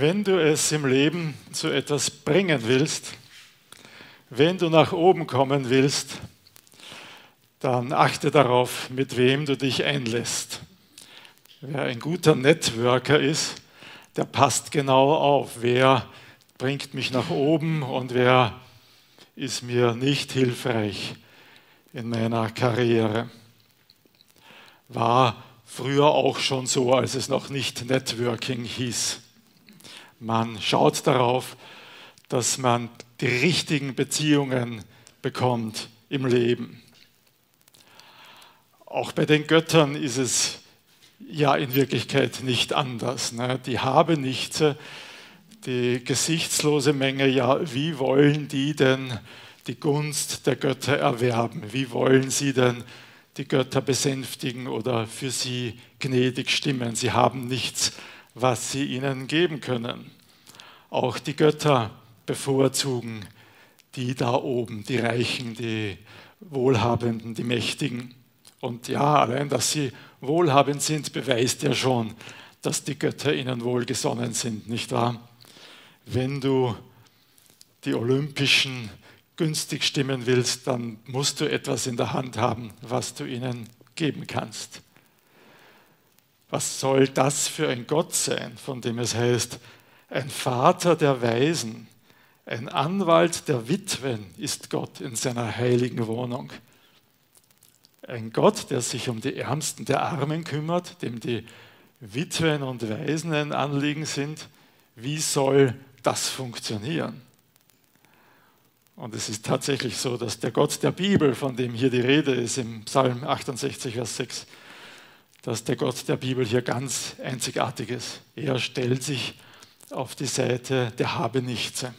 Wenn du es im Leben zu etwas bringen willst, wenn du nach oben kommen willst, dann achte darauf, mit wem du dich einlässt. Wer ein guter Networker ist, der passt genau auf, wer bringt mich nach oben und wer ist mir nicht hilfreich in meiner Karriere. War früher auch schon so, als es noch nicht Networking hieß. Man schaut darauf, dass man die richtigen Beziehungen bekommt im Leben. Auch bei den Göttern ist es ja in Wirklichkeit nicht anders. Ne? Die haben nichts, die gesichtslose Menge, ja, wie wollen die denn die Gunst der Götter erwerben? Wie wollen sie denn die Götter besänftigen oder für sie gnädig stimmen? Sie haben nichts was sie ihnen geben können. Auch die Götter bevorzugen die da oben, die Reichen, die Wohlhabenden, die Mächtigen. Und ja, allein, dass sie wohlhabend sind, beweist ja schon, dass die Götter ihnen wohlgesonnen sind, nicht wahr? Wenn du die Olympischen günstig stimmen willst, dann musst du etwas in der Hand haben, was du ihnen geben kannst. Was soll das für ein Gott sein, von dem es heißt, ein Vater der Weisen, ein Anwalt der Witwen ist Gott in seiner heiligen Wohnung. Ein Gott, der sich um die Ärmsten der Armen kümmert, dem die Witwen und Waisen ein Anliegen sind. Wie soll das funktionieren? Und es ist tatsächlich so, dass der Gott der Bibel, von dem hier die Rede ist, im Psalm 68, Vers 6, dass der Gott der Bibel hier ganz einzigartig ist. Er stellt sich auf die Seite der Habenichtse.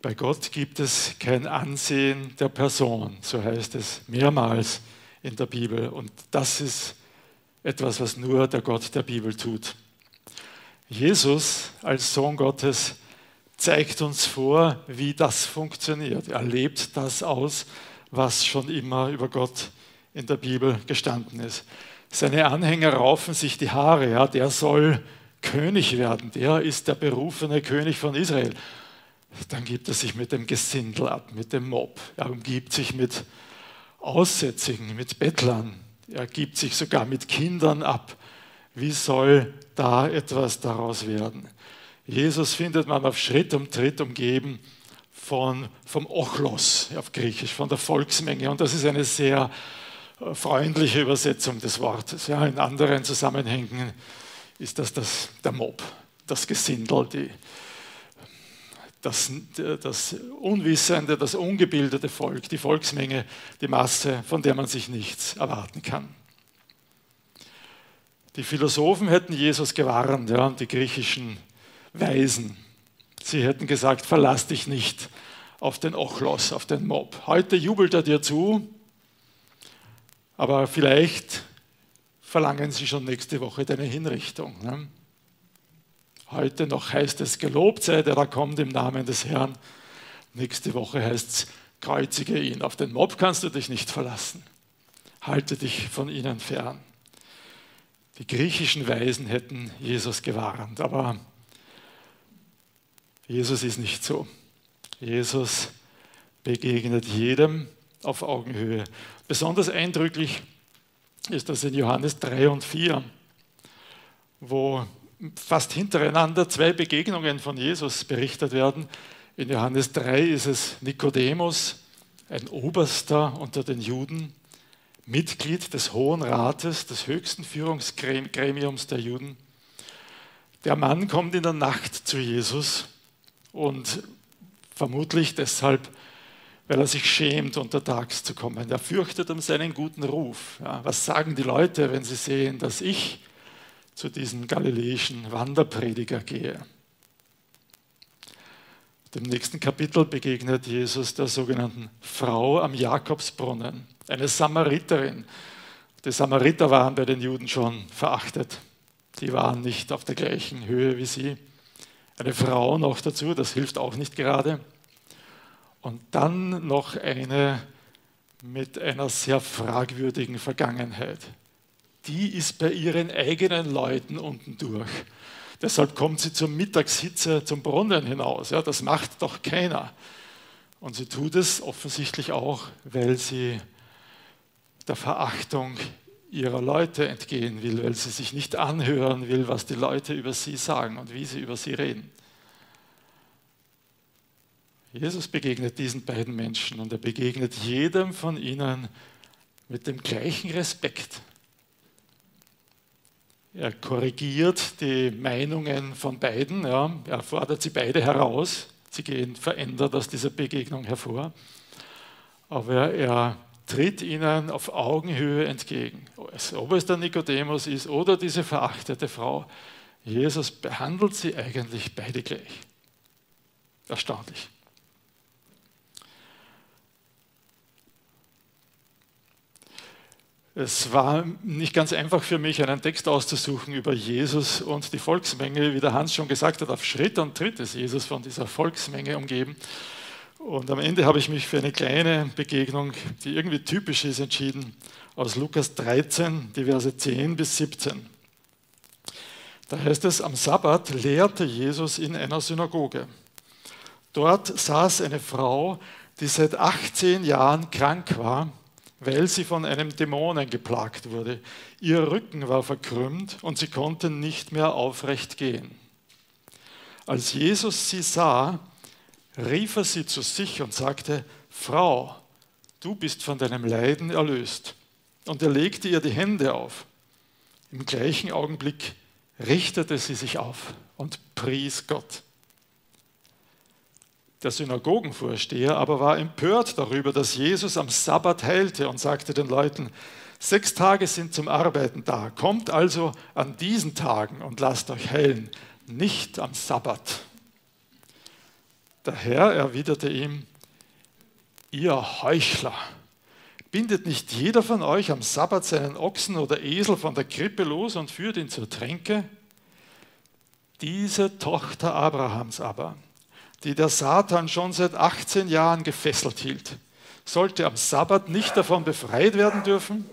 Bei Gott gibt es kein Ansehen der Person, so heißt es mehrmals in der Bibel. Und das ist etwas, was nur der Gott der Bibel tut. Jesus als Sohn Gottes zeigt uns vor, wie das funktioniert. Er lebt das aus, was schon immer über Gott in der Bibel gestanden ist. Seine Anhänger raufen sich die Haare, ja, der soll König werden, der ist der berufene König von Israel. Dann gibt er sich mit dem Gesindel ab, mit dem Mob. Er umgibt sich mit Aussätzigen, mit Bettlern. Er gibt sich sogar mit Kindern ab. Wie soll da etwas daraus werden? Jesus findet man auf Schritt und Tritt umgeben von, vom Ochlos auf Griechisch, von der Volksmenge. Und das ist eine sehr freundliche Übersetzung des Wortes. Ja, in anderen Zusammenhängen ist das, das der Mob, das Gesindel, die, das, das Unwissende, das ungebildete Volk, die Volksmenge, die Masse, von der man sich nichts erwarten kann. Die Philosophen hätten Jesus gewarnt, ja, die griechischen Weisen. Sie hätten gesagt, verlass dich nicht auf den Ochlos, auf den Mob. Heute jubelt er dir zu, aber vielleicht verlangen sie schon nächste Woche deine Hinrichtung. Ne? Heute noch heißt es, gelobt sei der, der kommt im Namen des Herrn. Nächste Woche heißt es, kreuzige ihn. Auf den Mob kannst du dich nicht verlassen. Halte dich von ihnen fern. Die griechischen Weisen hätten Jesus gewarnt, aber Jesus ist nicht so. Jesus begegnet jedem auf Augenhöhe. Besonders eindrücklich ist das in Johannes 3 und 4, wo fast hintereinander zwei Begegnungen von Jesus berichtet werden. In Johannes 3 ist es Nikodemus, ein Oberster unter den Juden, Mitglied des Hohen Rates, des höchsten Führungsgremiums der Juden. Der Mann kommt in der Nacht zu Jesus und vermutlich deshalb weil er sich schämt, untertags zu kommen. Er fürchtet um seinen guten Ruf. Ja, was sagen die Leute, wenn sie sehen, dass ich zu diesem galiläischen Wanderprediger gehe? Im nächsten Kapitel begegnet Jesus der sogenannten Frau am Jakobsbrunnen, eine Samariterin. Die Samariter waren bei den Juden schon verachtet. Die waren nicht auf der gleichen Höhe wie sie. Eine Frau noch dazu, das hilft auch nicht gerade. Und dann noch eine mit einer sehr fragwürdigen Vergangenheit. die ist bei ihren eigenen Leuten unten durch. Deshalb kommt sie zur Mittagshitze zum Brunnen hinaus. Ja, das macht doch keiner. Und sie tut es offensichtlich auch, weil sie der Verachtung ihrer Leute entgehen will, weil sie sich nicht anhören will, was die Leute über sie sagen und wie sie über sie reden. Jesus begegnet diesen beiden Menschen und er begegnet jedem von ihnen mit dem gleichen Respekt. Er korrigiert die Meinungen von beiden, ja, er fordert sie beide heraus. Sie gehen verändert aus dieser Begegnung hervor. Aber er tritt ihnen auf Augenhöhe entgegen. Ob es der Nikodemus ist oder diese verachtete Frau, Jesus behandelt sie eigentlich beide gleich. Erstaunlich. Es war nicht ganz einfach für mich, einen Text auszusuchen über Jesus und die Volksmenge. Wie der Hans schon gesagt hat, auf Schritt und Tritt ist Jesus von dieser Volksmenge umgeben. Und am Ende habe ich mich für eine kleine Begegnung, die irgendwie typisch ist, entschieden, aus Lukas 13, die Verse 10 bis 17. Da heißt es, am Sabbat lehrte Jesus in einer Synagoge. Dort saß eine Frau, die seit 18 Jahren krank war weil sie von einem Dämonen geplagt wurde. Ihr Rücken war verkrümmt und sie konnte nicht mehr aufrecht gehen. Als Jesus sie sah, rief er sie zu sich und sagte, Frau, du bist von deinem Leiden erlöst. Und er legte ihr die Hände auf. Im gleichen Augenblick richtete sie sich auf und pries Gott. Der Synagogenvorsteher aber war empört darüber, dass Jesus am Sabbat heilte und sagte den Leuten, sechs Tage sind zum Arbeiten da, kommt also an diesen Tagen und lasst euch heilen, nicht am Sabbat. Der Herr erwiderte ihm, ihr Heuchler, bindet nicht jeder von euch am Sabbat seinen Ochsen oder Esel von der Krippe los und führt ihn zur Tränke? Diese Tochter Abrahams aber, die der Satan schon seit 18 Jahren gefesselt hielt, sollte am Sabbat nicht davon befreit werden dürfen?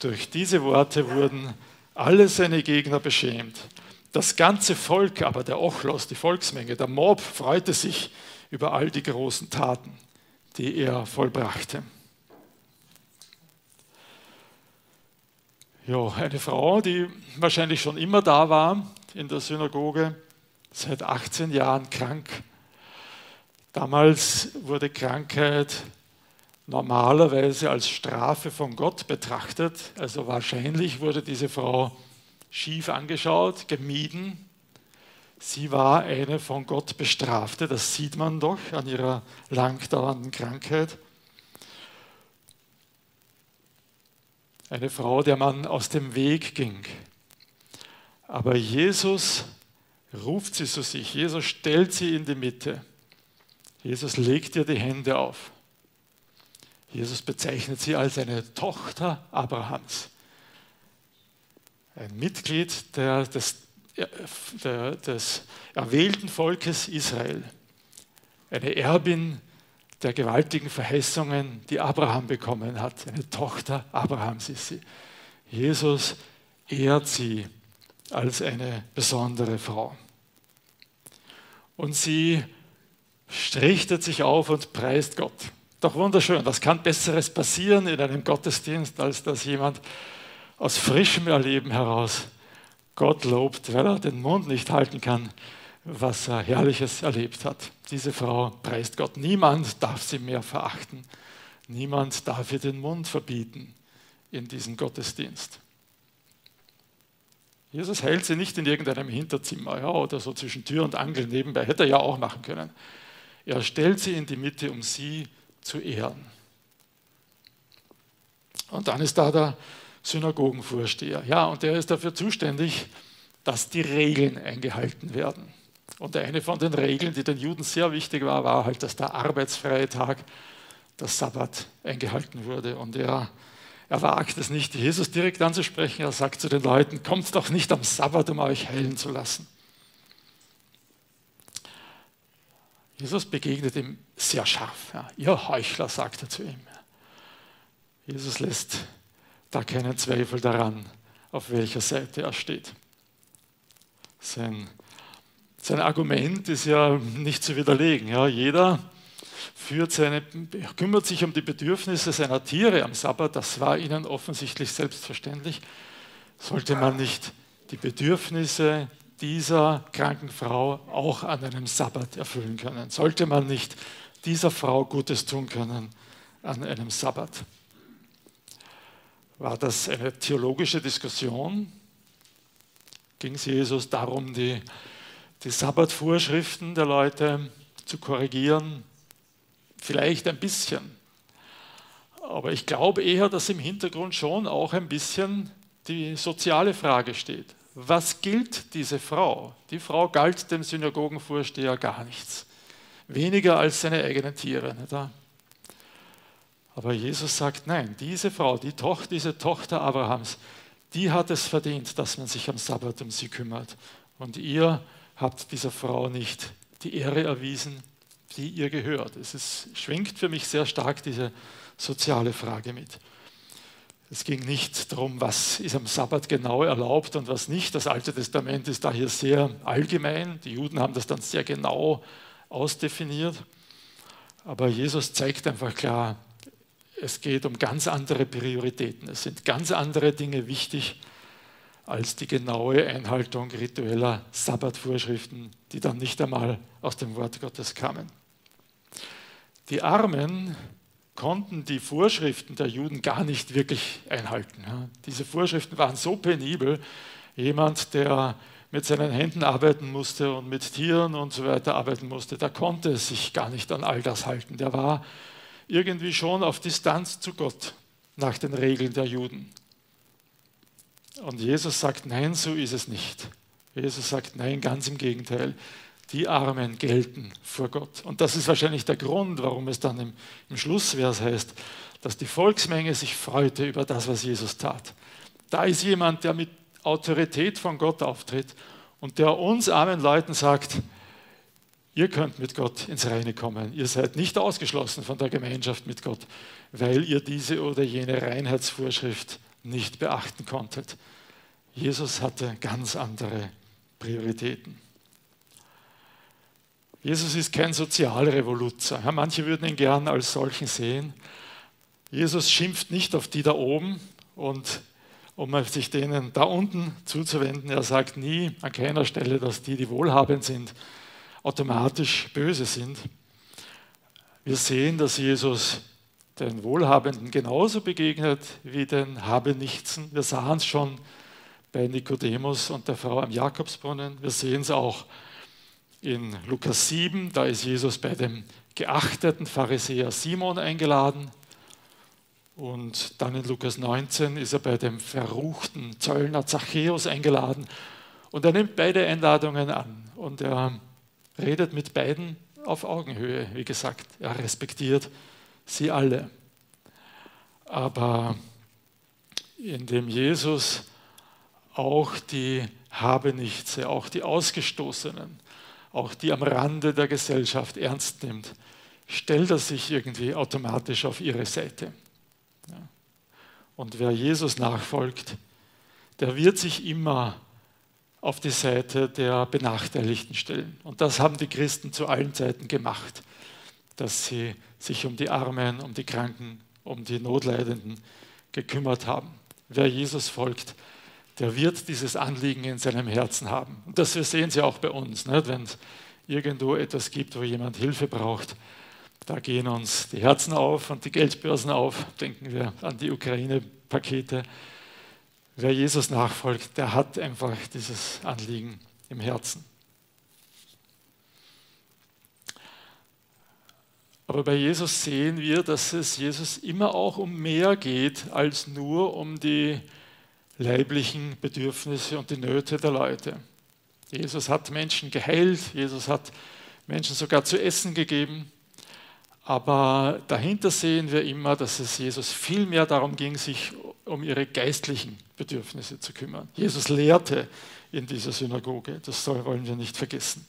Durch diese Worte wurden alle seine Gegner beschämt. Das ganze Volk aber, der Ochlos, die Volksmenge, der Mob, freute sich über all die großen Taten, die er vollbrachte. Ja, eine Frau, die wahrscheinlich schon immer da war in der Synagoge, seit 18 Jahren krank. Damals wurde Krankheit normalerweise als Strafe von Gott betrachtet. Also wahrscheinlich wurde diese Frau schief angeschaut, gemieden. Sie war eine von Gott bestrafte, das sieht man doch an ihrer langdauernden Krankheit. Eine Frau, der man aus dem Weg ging. Aber Jesus ruft sie zu sich. Jesus stellt sie in die Mitte. Jesus legt ihr die Hände auf. Jesus bezeichnet sie als eine Tochter Abrahams. Ein Mitglied der, des, der, des erwählten Volkes Israel. Eine Erbin der gewaltigen Verheißungen, die Abraham bekommen hat. Eine Tochter Abrahams ist sie. Jesus ehrt sie als eine besondere Frau. Und sie richtet sich auf und preist Gott. Doch wunderschön, was kann Besseres passieren in einem Gottesdienst, als dass jemand aus frischem Erleben heraus Gott lobt, weil er den Mund nicht halten kann, was er Herrliches erlebt hat. Diese Frau preist Gott. Niemand darf sie mehr verachten. Niemand darf ihr den Mund verbieten in diesem Gottesdienst. Jesus heilt sie nicht in irgendeinem Hinterzimmer ja, oder so zwischen Tür und Angel nebenbei. Hätte er ja auch machen können. Er stellt sie in die Mitte, um sie zu ehren. Und dann ist da der Synagogenvorsteher. Ja, und der ist dafür zuständig, dass die Regeln eingehalten werden. Und eine von den Regeln, die den Juden sehr wichtig war, war halt, dass der arbeitsfreie Tag, der Sabbat, eingehalten wurde. Und er er wagt es nicht, Jesus direkt anzusprechen. Er sagt zu den Leuten, kommt doch nicht am Sabbat, um euch heilen zu lassen. Jesus begegnet ihm sehr scharf. Ja, ihr Heuchler, sagt er zu ihm. Jesus lässt da keinen Zweifel daran, auf welcher Seite er steht. Sein, sein Argument ist ja nicht zu widerlegen. Ja, jeder führt seine, kümmert sich um die Bedürfnisse seiner Tiere am Sabbat, das war ihnen offensichtlich selbstverständlich. Sollte man nicht die Bedürfnisse dieser kranken Frau auch an einem Sabbat erfüllen können? Sollte man nicht dieser Frau Gutes tun können an einem Sabbat? War das eine theologische Diskussion? Ging es Jesus darum, die, die Sabbatvorschriften der Leute zu korrigieren? Vielleicht ein bisschen. Aber ich glaube eher, dass im Hintergrund schon auch ein bisschen die soziale Frage steht. Was gilt diese Frau? Die Frau galt dem Synagogenvorsteher gar nichts. Weniger als seine eigenen Tiere. Nicht Aber Jesus sagt, nein, diese Frau, die Tochter, diese Tochter Abrahams, die hat es verdient, dass man sich am Sabbat um sie kümmert. Und ihr habt dieser Frau nicht die Ehre erwiesen, die ihr gehört. Es ist, schwingt für mich sehr stark diese soziale Frage mit. Es ging nicht darum, was ist am Sabbat genau erlaubt und was nicht. Das Alte Testament ist da hier sehr allgemein. Die Juden haben das dann sehr genau ausdefiniert. Aber Jesus zeigt einfach klar, es geht um ganz andere Prioritäten. Es sind ganz andere Dinge wichtig als die genaue Einhaltung ritueller Sabbatvorschriften, die dann nicht einmal aus dem Wort Gottes kamen. Die Armen konnten die Vorschriften der Juden gar nicht wirklich einhalten. Diese Vorschriften waren so penibel, jemand, der mit seinen Händen arbeiten musste und mit Tieren und so weiter arbeiten musste, der konnte sich gar nicht an all das halten. Der war irgendwie schon auf Distanz zu Gott nach den Regeln der Juden. Und Jesus sagt, nein, so ist es nicht. Jesus sagt, nein, ganz im Gegenteil. Die Armen gelten vor Gott. Und das ist wahrscheinlich der Grund, warum es dann im, im Schlussvers heißt, dass die Volksmenge sich freute über das, was Jesus tat. Da ist jemand, der mit Autorität von Gott auftritt und der uns armen Leuten sagt, Ihr könnt mit Gott ins Reine kommen. Ihr seid nicht ausgeschlossen von der Gemeinschaft mit Gott, weil ihr diese oder jene Reinheitsvorschrift nicht beachten konntet. Jesus hatte ganz andere Prioritäten. Jesus ist kein Sozialrevoluzer. Manche würden ihn gern als solchen sehen. Jesus schimpft nicht auf die da oben und um sich denen da unten zuzuwenden. Er sagt nie an keiner Stelle, dass die, die wohlhabend sind, automatisch böse sind. Wir sehen, dass Jesus den Wohlhabenden genauso begegnet wie den Habenichtsen. Wir sahen es schon bei Nikodemus und der Frau am Jakobsbrunnen. Wir sehen es auch in Lukas 7, da ist Jesus bei dem geachteten Pharisäer Simon eingeladen. Und dann in Lukas 19 ist er bei dem verruchten Zöllner Zachäus eingeladen. Und er nimmt beide Einladungen an. Und er redet mit beiden auf Augenhöhe, wie gesagt. Er respektiert sie alle. Aber indem Jesus auch die Habenichtse, auch die Ausgestoßenen, auch die am Rande der Gesellschaft ernst nimmt, stellt er sich irgendwie automatisch auf ihre Seite. Und wer Jesus nachfolgt, der wird sich immer auf die Seite der Benachteiligten stellen. Und das haben die Christen zu allen Zeiten gemacht, dass sie sich um die Armen, um die Kranken, um die Notleidenden gekümmert haben. Wer Jesus folgt, der wird dieses Anliegen in seinem Herzen haben. Und das sehen Sie auch bei uns, nicht? wenn es irgendwo etwas gibt, wo jemand Hilfe braucht. Da gehen uns die Herzen auf und die Geldbörsen auf. Denken wir an die Ukraine-Pakete wer Jesus nachfolgt, der hat einfach dieses Anliegen im Herzen. Aber bei Jesus sehen wir, dass es Jesus immer auch um mehr geht als nur um die leiblichen Bedürfnisse und die Nöte der Leute. Jesus hat Menschen geheilt, Jesus hat Menschen sogar zu essen gegeben. Aber dahinter sehen wir immer, dass es Jesus viel mehr darum ging, sich um ihre geistlichen Bedürfnisse zu kümmern. Jesus lehrte in dieser Synagoge, das wollen wir nicht vergessen.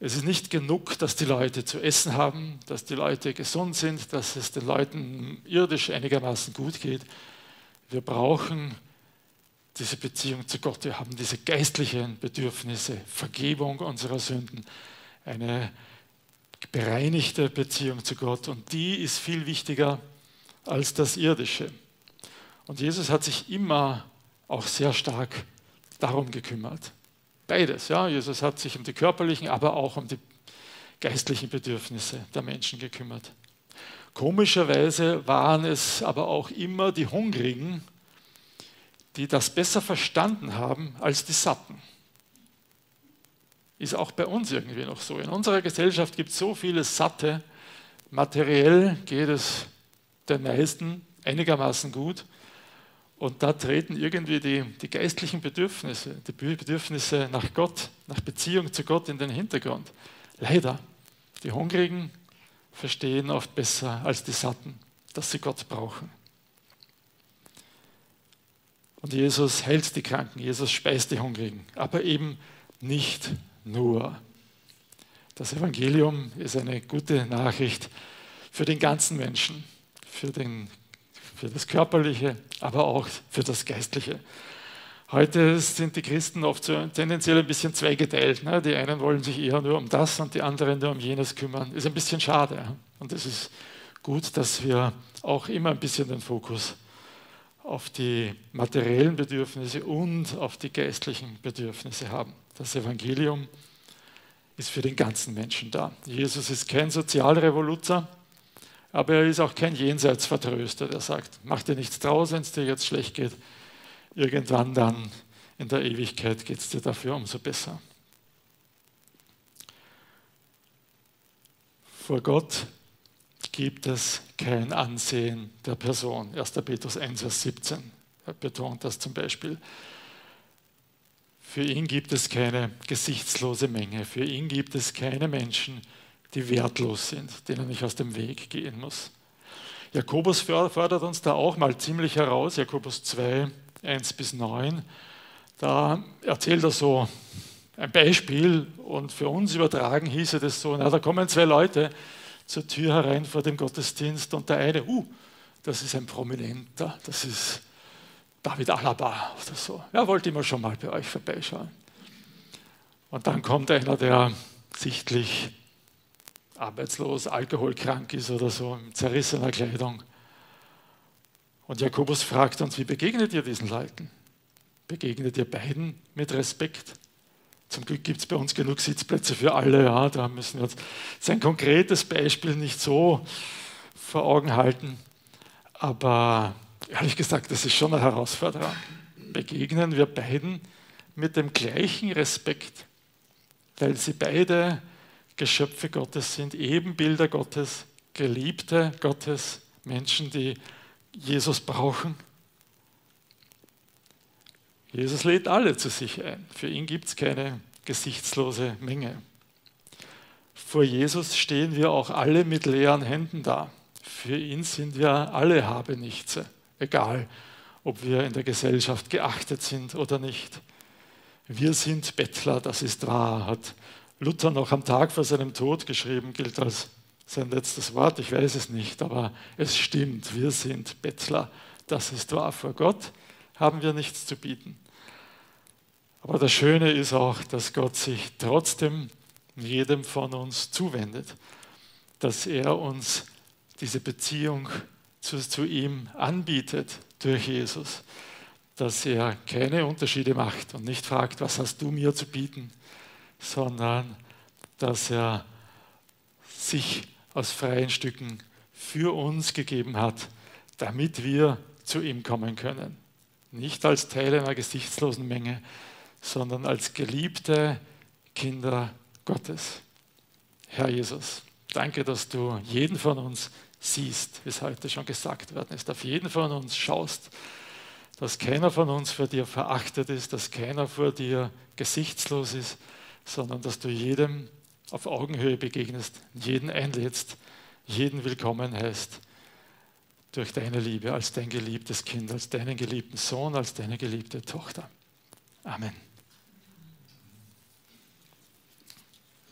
Es ist nicht genug, dass die Leute zu essen haben, dass die Leute gesund sind, dass es den Leuten irdisch einigermaßen gut geht. Wir brauchen diese Beziehung zu Gott. Wir haben diese geistlichen Bedürfnisse, Vergebung unserer Sünden, eine bereinigte Beziehung zu Gott. Und die ist viel wichtiger als das Irdische. Und Jesus hat sich immer auch sehr stark darum gekümmert. Beides, ja. Jesus hat sich um die körperlichen, aber auch um die geistlichen Bedürfnisse der Menschen gekümmert. Komischerweise waren es aber auch immer die Hungrigen, die das besser verstanden haben als die Satten. Ist auch bei uns irgendwie noch so. In unserer Gesellschaft gibt es so viele Satte. Materiell geht es den meisten einigermaßen gut. Und da treten irgendwie die, die geistlichen Bedürfnisse, die Bedürfnisse nach Gott, nach Beziehung zu Gott in den Hintergrund. Leider. Die Hungrigen verstehen oft besser als die Satten, dass sie Gott brauchen. Und Jesus hält die Kranken, Jesus speist die Hungrigen, aber eben nicht nur. Das Evangelium ist eine gute Nachricht für den ganzen Menschen, für, den, für das Körperliche, aber auch für das Geistliche. Heute sind die Christen oft so tendenziell ein bisschen zweigeteilt. Ne? Die einen wollen sich eher nur um das und die anderen nur um jenes kümmern. Ist ein bisschen schade. Und es ist gut, dass wir auch immer ein bisschen den Fokus auf die materiellen Bedürfnisse und auf die geistlichen Bedürfnisse haben. Das Evangelium ist für den ganzen Menschen da. Jesus ist kein Sozialrevoluzer, aber er ist auch kein Jenseitsvertröster, der sagt, mach dir nichts draus, wenn es dir jetzt schlecht geht. Irgendwann dann in der Ewigkeit geht es dir dafür umso besser. Vor Gott gibt es kein Ansehen der Person. 1. Petrus 1, Vers 17 er betont das zum Beispiel. Für ihn gibt es keine gesichtslose Menge. Für ihn gibt es keine Menschen, die wertlos sind, denen ich aus dem Weg gehen muss. Jakobus fordert uns da auch mal ziemlich heraus, Jakobus 2, 1 bis 9. Da erzählt er so ein Beispiel und für uns übertragen hieße das so, na, da kommen zwei Leute, zur Tür herein vor dem Gottesdienst und der eine, uh, das ist ein Prominenter, das ist David Alaba oder so. Ja, wollte immer schon mal bei euch vorbeischauen. Und dann kommt einer, der sichtlich arbeitslos, alkoholkrank ist oder so, in zerrissener Kleidung. Und Jakobus fragt uns, wie begegnet ihr diesen Leuten? Begegnet ihr beiden mit Respekt? Zum Glück gibt es bei uns genug Sitzplätze für alle. Ja, da müssen wir uns sein konkretes Beispiel nicht so vor Augen halten. Aber ehrlich gesagt, das ist schon eine Herausforderung. Begegnen wir beiden mit dem gleichen Respekt, weil sie beide Geschöpfe Gottes sind, Ebenbilder Gottes, Geliebte Gottes, Menschen, die Jesus brauchen. Jesus lädt alle zu sich ein. Für ihn gibt es keine gesichtslose Menge. Vor Jesus stehen wir auch alle mit leeren Händen da. Für ihn sind wir alle Habenichtse, egal ob wir in der Gesellschaft geachtet sind oder nicht. Wir sind Bettler, das ist wahr, hat Luther noch am Tag vor seinem Tod geschrieben, gilt als sein letztes Wort, ich weiß es nicht, aber es stimmt, wir sind Bettler, das ist wahr. Vor Gott haben wir nichts zu bieten. Aber das Schöne ist auch, dass Gott sich trotzdem jedem von uns zuwendet, dass er uns diese Beziehung zu, zu ihm anbietet durch Jesus, dass er keine Unterschiede macht und nicht fragt, was hast du mir zu bieten, sondern dass er sich aus freien Stücken für uns gegeben hat, damit wir zu ihm kommen können. Nicht als Teil einer gesichtslosen Menge, sondern als geliebte Kinder Gottes. Herr Jesus, danke, dass du jeden von uns siehst, wie es heute schon gesagt worden ist, auf jeden von uns schaust, dass keiner von uns vor dir verachtet ist, dass keiner vor dir gesichtslos ist, sondern dass du jedem auf Augenhöhe begegnest, jeden einlädst, jeden willkommen heißt durch deine Liebe als dein geliebtes Kind, als deinen geliebten Sohn, als deine geliebte Tochter. Amen.